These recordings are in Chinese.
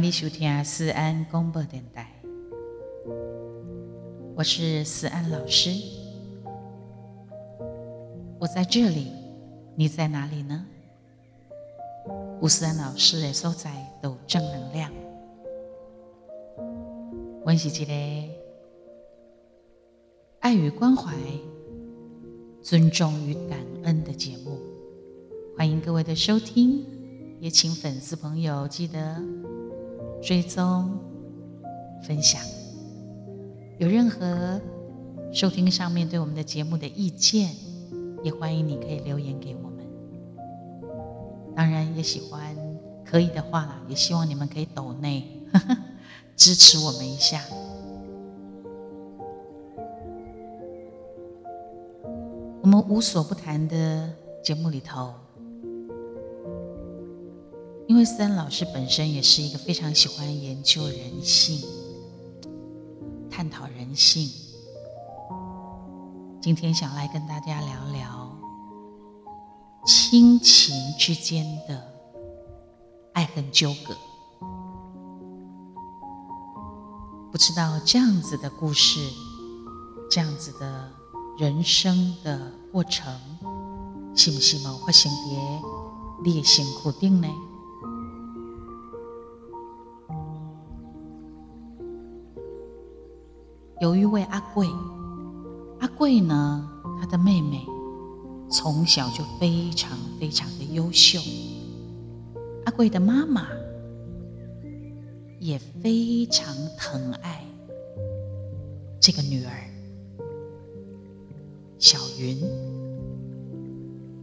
迎你收听思安广播电台，我是思安老师。我在这里，你在哪里呢？吴思安老师的所在都正能量。温习一个爱与关怀、尊重与感恩的节目，欢迎各位的收听，也请粉丝朋友记得追踪、分享。有任何收听上面对我们的节目的意见，也欢迎你可以留言给我们。当然也喜欢，可以的话啦，也希望你们可以抖内 支持我们一下。我们无所不谈的节目里头，因为森老师本身也是一个非常喜欢研究人性、探讨人性，今天想来跟大家聊聊亲情之间的爱恨纠葛。不知道这样子的故事，这样子的。人生的过程，是不是某发生在你的辛苦顶呢？有一位阿贵，阿贵呢，他的妹妹从小就非常非常的优秀，阿贵的妈妈也非常疼爱这个女儿。小云，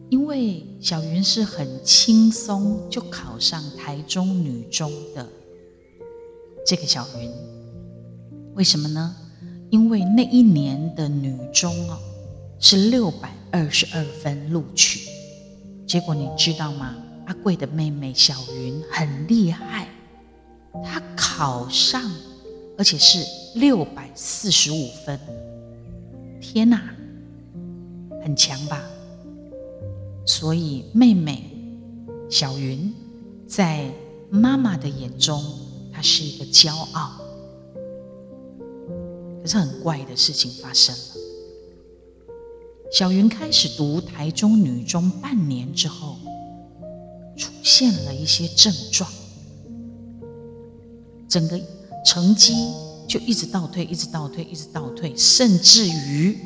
因为小云是很轻松就考上台中女中的这个小云，为什么呢？因为那一年的女中哦是六百二十二分录取，结果你知道吗？阿贵的妹妹小云很厉害，她考上，而且是六百四十五分，天哪！很强吧？所以妹妹小云在妈妈的眼中，她是一个骄傲。是很怪的事情发生了。小云开始读台中女中半年之后，出现了一些症状，整个成绩就一直倒退，一直倒退，一直倒退，甚至于。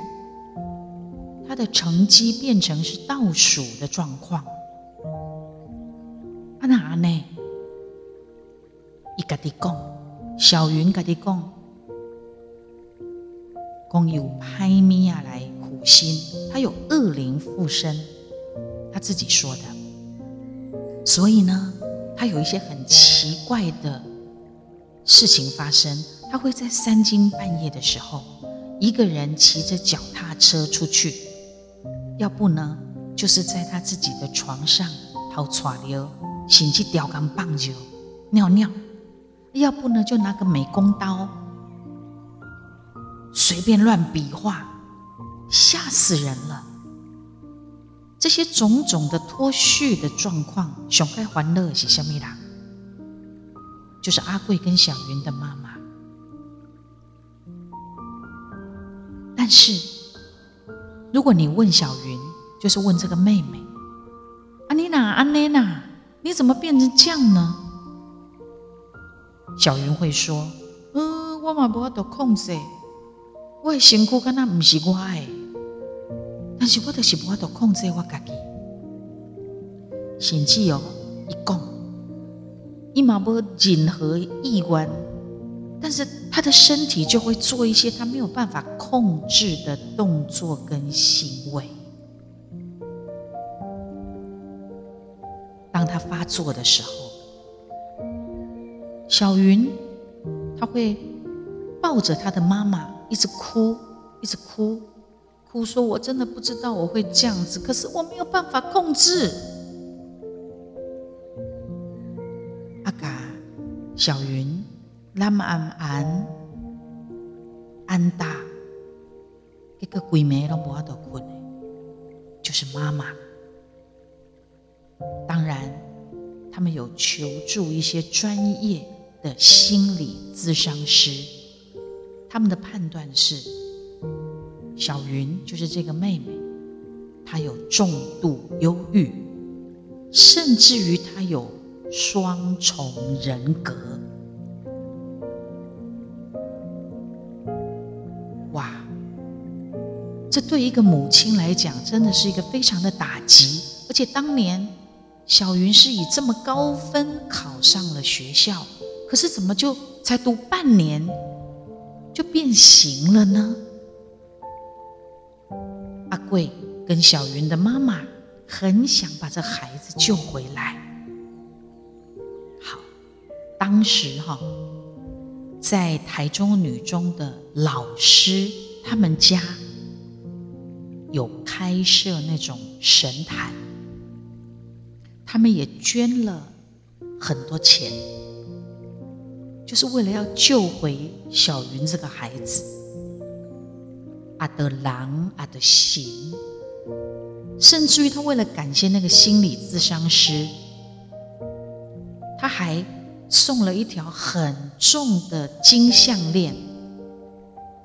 他的成绩变成是倒数的状况，啊哪呢？伊家己讲，小云家己讲，讲有拍咪啊来苦心，他有恶灵附身，他自己说的。所以呢，他有一些很奇怪的事情发生，他会在三更半夜的时候，一个人骑着脚踏车出去。要不呢，就是在他自己的床上掏爪溜，甚至吊竿棒球尿尿；要不呢，就拿个美工刀随便乱比划，吓死人了。这些种种的脱序的状况，熊开欢乐是什么啦？就是阿贵跟小云的妈妈，但是。如果你问小云，就是问这个妹妹，安妮娜，安妮娜，你怎么变成这样呢？小云会说：“嗯，我嘛无法度控制，我的身躯敢若不是我的，但是我就是无法度控制我家己。甚至哦，一讲，伊嘛无任何意愿。”但是他的身体就会做一些他没有办法控制的动作跟行为。当他发作的时候，小云他会抱着他的妈妈一直哭，一直哭，哭说：“我真的不知道我会这样子，可是我没有办法控制。”阿嘎，小云。南安安安大，一个鬼妹都无法度困，就是妈妈。当然，他们有求助一些专业的心理咨商师，他们的判断是，小云就是这个妹妹，她有重度忧郁，甚至于她有双重人格。哇，这对一个母亲来讲，真的是一个非常的打击，而且当年。小云是以这么高分考上了学校，可是怎么就才读半年就变形了呢？阿贵跟小云的妈妈很想把这孩子救回来。好，当时哈，在台中女中的老师，他们家有开设那种神坛。他们也捐了很多钱，就是为了要救回小云这个孩子。阿德狼阿德行，甚至于他为了感谢那个心理咨商师，他还送了一条很重的金项链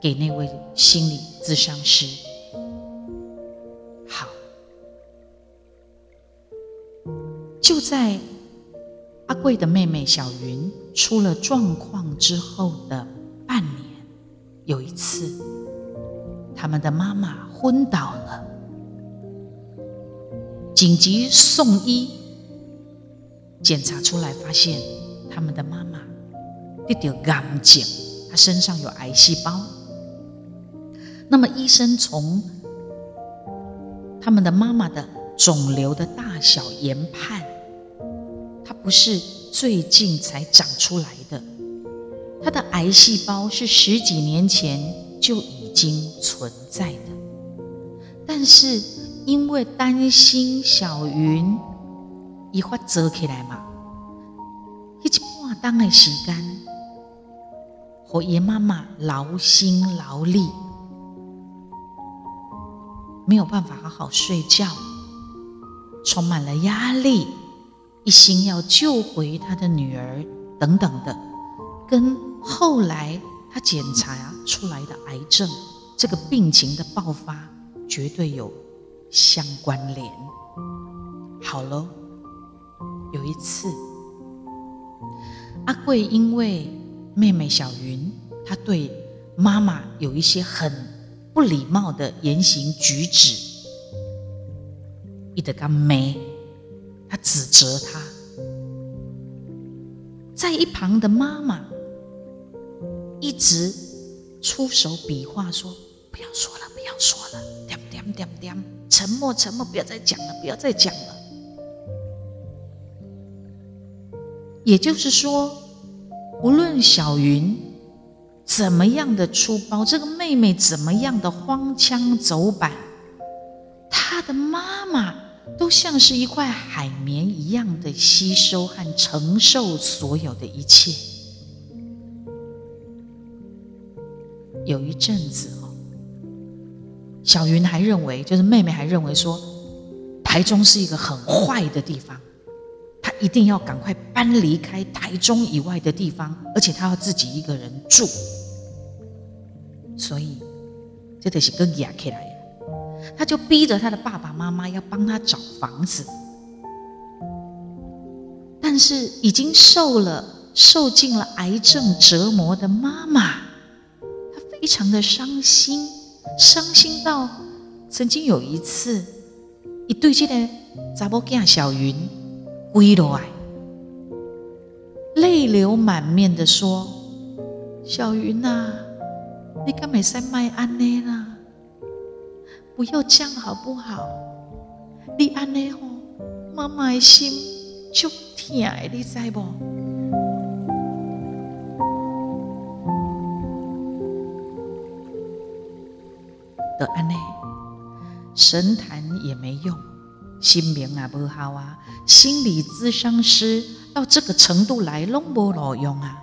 给那位心理咨商师。就在阿贵的妹妹小云出了状况之后的半年，有一次，他们的妈妈昏倒了，紧急送医，检查出来发现他们的妈妈得得癌症，她身上有癌细胞。那么医生从他们的妈妈的肿瘤的大小研判。它不是最近才长出来的，它的癌细胞是十几年前就已经存在的，但是因为担心小云一发折起来嘛，一半当的时间，和爷妈妈劳心劳力，没有办法好好睡觉，充满了压力。一心要救回他的女儿，等等的，跟后来他检查出来的癌症这个病情的爆发绝对有相关联。好了，有一次，阿贵因为妹妹小云，她对妈妈有一些很不礼貌的言行举止，一得干没。他指责他，在一旁的妈妈一直出手比划说：“不要说了，不要说了，点点点点，沉默沉默，不要再讲了，不要再讲了。”也就是说，无论小云怎么样的粗暴，这个妹妹怎么样的荒腔走板，她的妈妈。都像是一块海绵一样的吸收和承受所有的一切。有一阵子哦，小云还认为，就是妹妹还认为说，台中是一个很坏的地方，她一定要赶快搬离开台中以外的地方，而且她要自己一个人住。所以，这得是个压起来。他就逼着他的爸爸妈妈要帮他找房子，但是已经受了受尽了癌症折磨的妈妈，她非常的伤心，伤心到曾经有一次，一对这个查某囝小云跪落来，泪流满面的说：“小云呐，你敢会使卖安尼啦？”不要这样好不好？你安尼吼，妈妈的心就痛的，你知不？得安尼，神坛也没用，心明也不好啊。心理咨商师到这个程度来，拢无路用啊。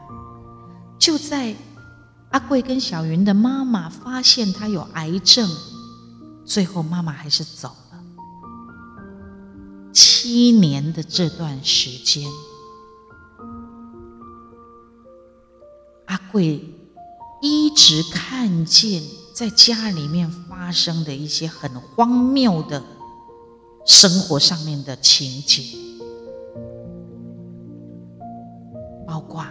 就在阿贵跟小云的妈妈发现他有癌症。最后，妈妈还是走了。七年的这段时间，阿贵一直看见在家里面发生的一些很荒谬的生活上面的情节，包括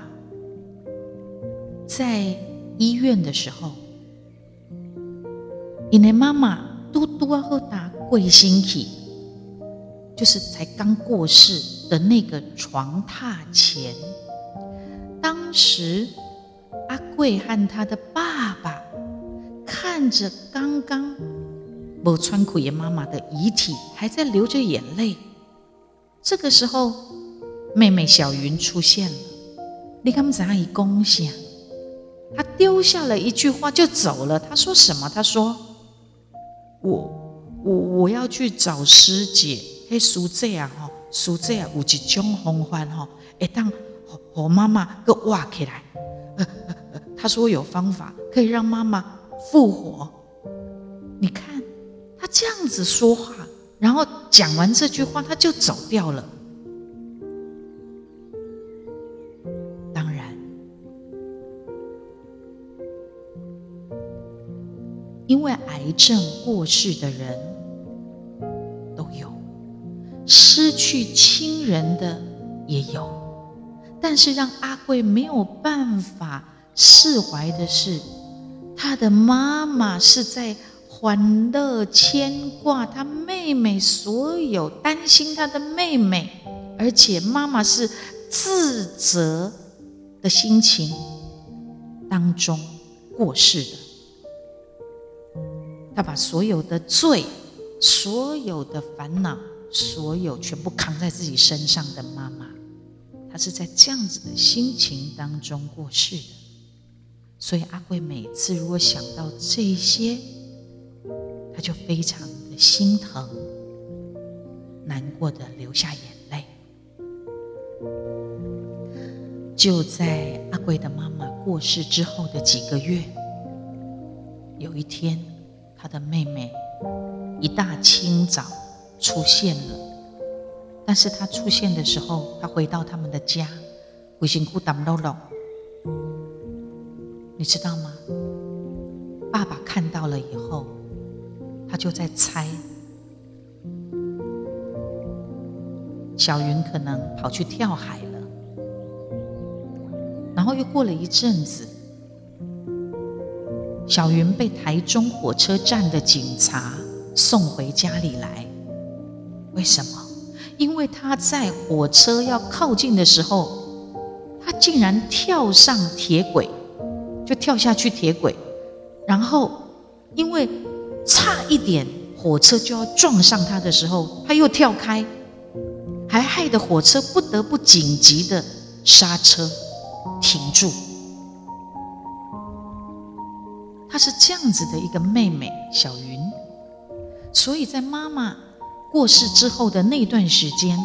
在医院的时候，因为妈妈嘟嘟啊后打贵星体，就是才刚过世的那个床榻前。当时，阿贵和他的爸爸看着刚刚某川苦爷妈妈的遗体，还在流着眼泪。这个时候，妹妹小云出现了。你看，们怎样以恭喜啊？他丢下了一句话就走了。他说什么？他说：“我我我要去找师姐。嘿，叔姐啊，哈，叔姐啊，有一种方法哈，会当。”我妈妈给挖起来，他说有方法可以让妈妈复活。你看他这样子说话，然后讲完这句话他就走掉了。因为癌症过世的人都有，失去亲人的也有。但是让阿贵没有办法释怀的是，他的妈妈是在欢乐牵挂他妹妹，所有担心他的妹妹，而且妈妈是自责的心情当中过世的。他把所有的罪、所有的烦恼、所有全部扛在自己身上的妈妈。他是在这样子的心情当中过世的，所以阿贵每次如果想到这些，他就非常的心疼，难过的流下眼泪。就在阿贵的妈妈过世之后的几个月，有一天，他的妹妹一大清早出现了。但是他出现的时候，他回到他们的家，微信库打漏漏，你知道吗？爸爸看到了以后，他就在猜，小云可能跑去跳海了。然后又过了一阵子，小云被台中火车站的警察送回家里来，为什么？因为他在火车要靠近的时候，他竟然跳上铁轨，就跳下去铁轨，然后因为差一点火车就要撞上他的时候，他又跳开，还害得火车不得不紧急的刹车停住。她是这样子的一个妹妹小云，所以在妈妈。过世之后的那段时间，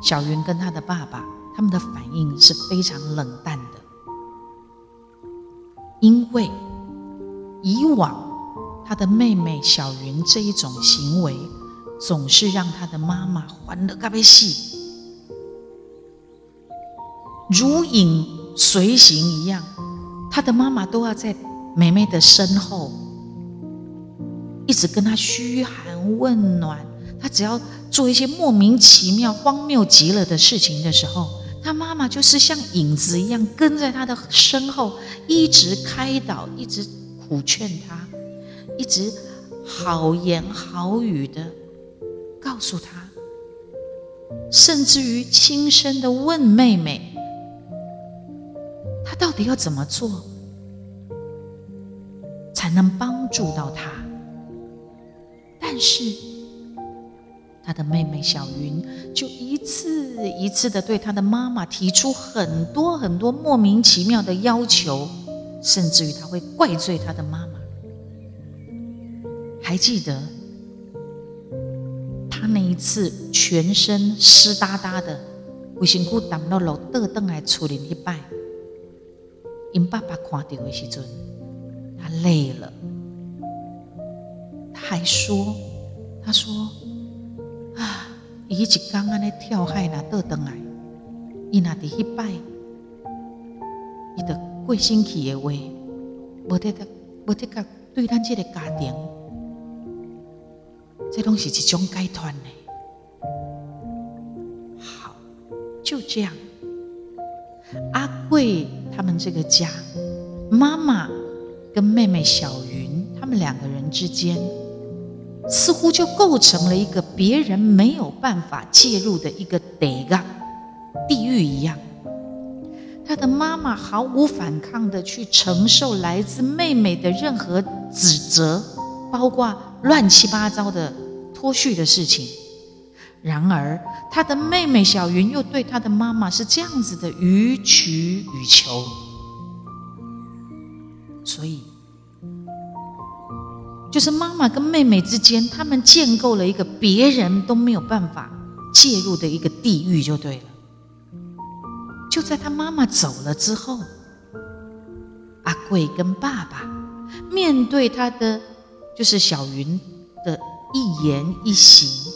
小云跟她的爸爸，他们的反应是非常冷淡的，因为以往他的妹妹小云这一种行为，总是让他的妈妈欢乐咖啡戏，如影随形一样，他的妈妈都要在妹妹的身后，一直跟她嘘寒问暖。他只要做一些莫名其妙、荒谬极了的事情的时候，他妈妈就是像影子一样跟在他的身后，一直开导，一直苦劝他，一直好言好语的告诉他，甚至于轻声的问妹妹：“他到底要怎么做能帮助到他？”但是。他的妹妹小云就一次一次的对他的妈妈提出很多很多莫名其妙的要求，甚至于他会怪罪他的妈妈。还记得他那一次全身湿哒哒的，为辛苦挡到楼倒凳来处理一拜，因爸爸看到的时阵，他累了，他还说，他说啊。伊一刚安尼跳海那倒转来，伊那伫迄摆，伊就过生气的话，无得个无得个对咱这个家庭，这拢是一种解脱呢。好，就这样。阿贵他们这个家，妈妈跟妹妹小云，他们两个人之间，似乎就构成了一个别人没有办法介入的一个地狱，地狱一样。他的妈妈毫无反抗的去承受来自妹妹的任何指责，包括乱七八糟的脱序的事情。然而，他的妹妹小云又对他的妈妈是这样子的予取予求，所以，就是妈妈跟妹妹之间，他们建构了一个别人都没有办法介入的一个地狱，就对了。就在他妈妈走了之后，阿贵跟爸爸面对他的就是小云的一言一行。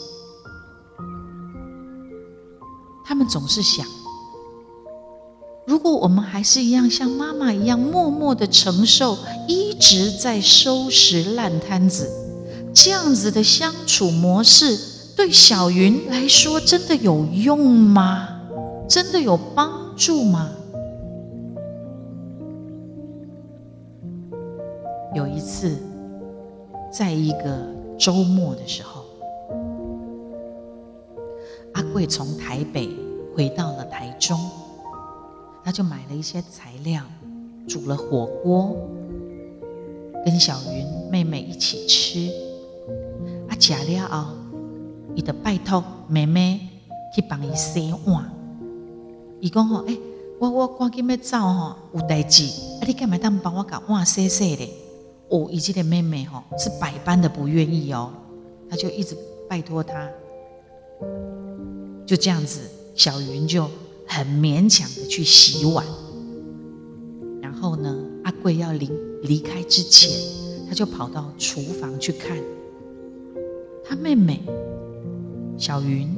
他们总是想：如果我们还是一样像妈妈一样默默的承受，一直在收拾烂摊子，这样子的相处模式，对小云来说真的有用吗？真的有帮助吗？有一次，在一个周末的时候。阿贵从台北回到了台中，他就买了一些材料，煮了火锅，跟小云妹妹一起吃。啊食了后，伊就拜托妹妹去帮伊洗碗。伊讲吼，哎，我我赶紧要走吼，有代志，啊，你干嘛当帮我把碗洗洗咧？哦，伊这个妹妹吼是百般的不愿意哦，他就一直拜托他。就这样子，小云就很勉强的去洗碗。然后呢，阿贵要离离开之前，他就跑到厨房去看他妹妹小云，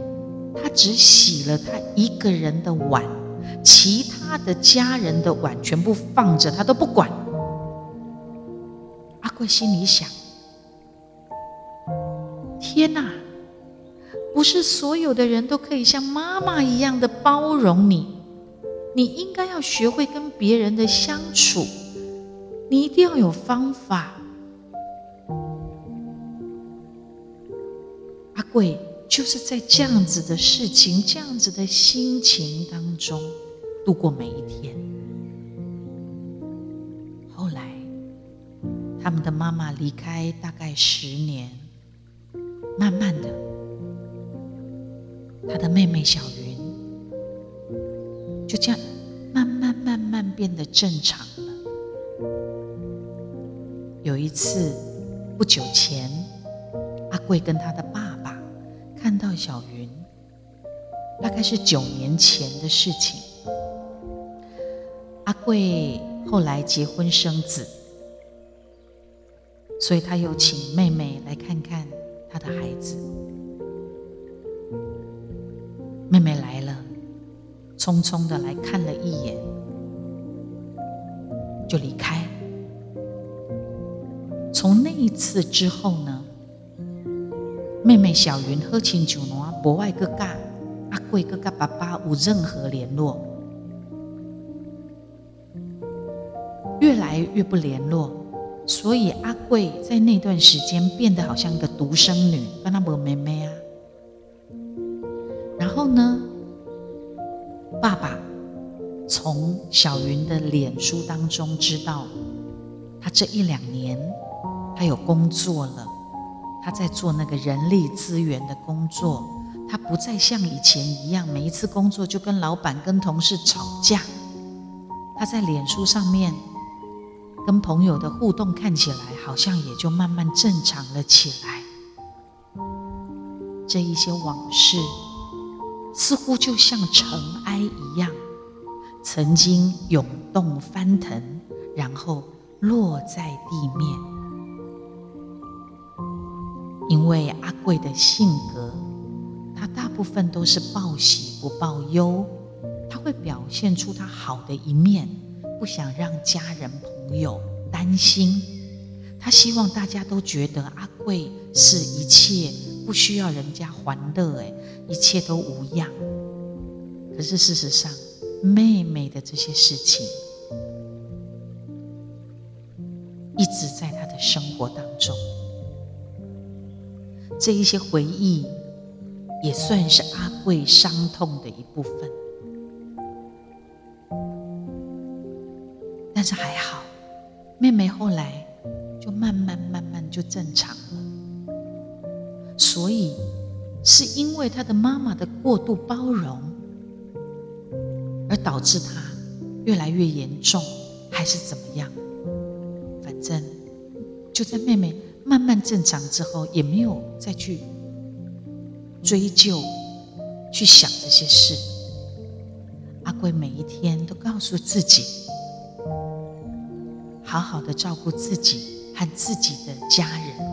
她只洗了她一个人的碗，其他的家人的碗全部放着，他都不管。阿贵心里想：天哪！不是所有的人都可以像妈妈一样的包容你，你应该要学会跟别人的相处，你一定要有方法。阿贵就是在这样子的事情、这样子的心情当中度过每一天。后来，他们的妈妈离开大概十年，慢慢的。他的妹妹小云就这样慢慢慢慢变得正常了。有一次，不久前，阿贵跟他的爸爸看到小云，大概是九年前的事情。阿贵后来结婚生子，所以他又请妹妹来看看他的孩子。妹妹来了，匆匆的来看了一眼，就离开。从那一次之后呢，妹妹小云喝清酒喏，博外哥哥阿贵哥哥爸爸无任何联络，越来越不联络，所以阿贵在那段时间变得好像一个独生女，跟他没妹妹啊。后呢？爸爸从小云的脸书当中知道，他这一两年他有工作了，他在做那个人力资源的工作，他不再像以前一样，每一次工作就跟老板、跟同事吵架。他在脸书上面跟朋友的互动看起来好像也就慢慢正常了起来。这一些往事。似乎就像尘埃一样，曾经涌动翻腾，然后落在地面。因为阿贵的性格，他大部分都是报喜不报忧，他会表现出他好的一面，不想让家人朋友担心，他希望大家都觉得阿贵是一切不需要人家欢乐，哎，一切都无恙。可是事实上，妹妹的这些事情，一直在他的生活当中，这一些回忆，也算是阿贵伤痛的一部分。但是还好，妹妹后来就慢慢慢慢就正常了。所以是因为他的妈妈的过度包容，而导致他越来越严重，还是怎么样？反正就在妹妹慢慢正常之后，也没有再去追究、去想这些事。阿贵每一天都告诉自己。好好的照顾自己和自己的家人、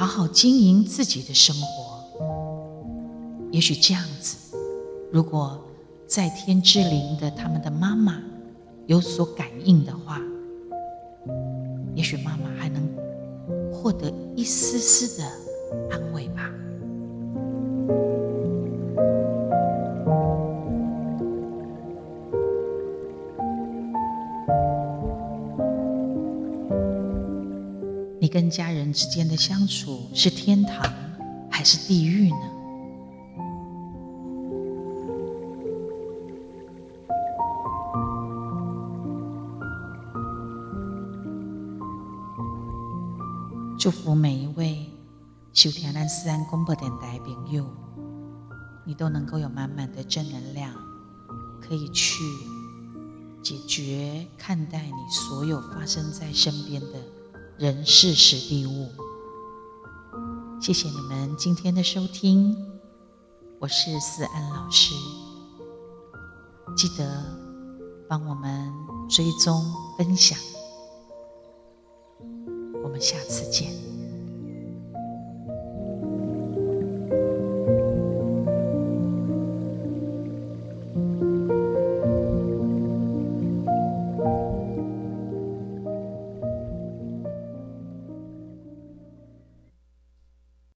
好好经营自己的生活。也许这样子，如果在天之灵的他们的妈妈有所感应的话，也许妈妈还能获得一丝丝的安慰吧。跟家人之间的相处是天堂还是地狱呢？祝福每一位修田兰斯安公播电台朋友，你都能够有满满的正能量，可以去解决、看待你所有发生在身边的。人事实地物，谢谢你们今天的收听，我是思安老师，记得帮我们追踪分享，我们下次见。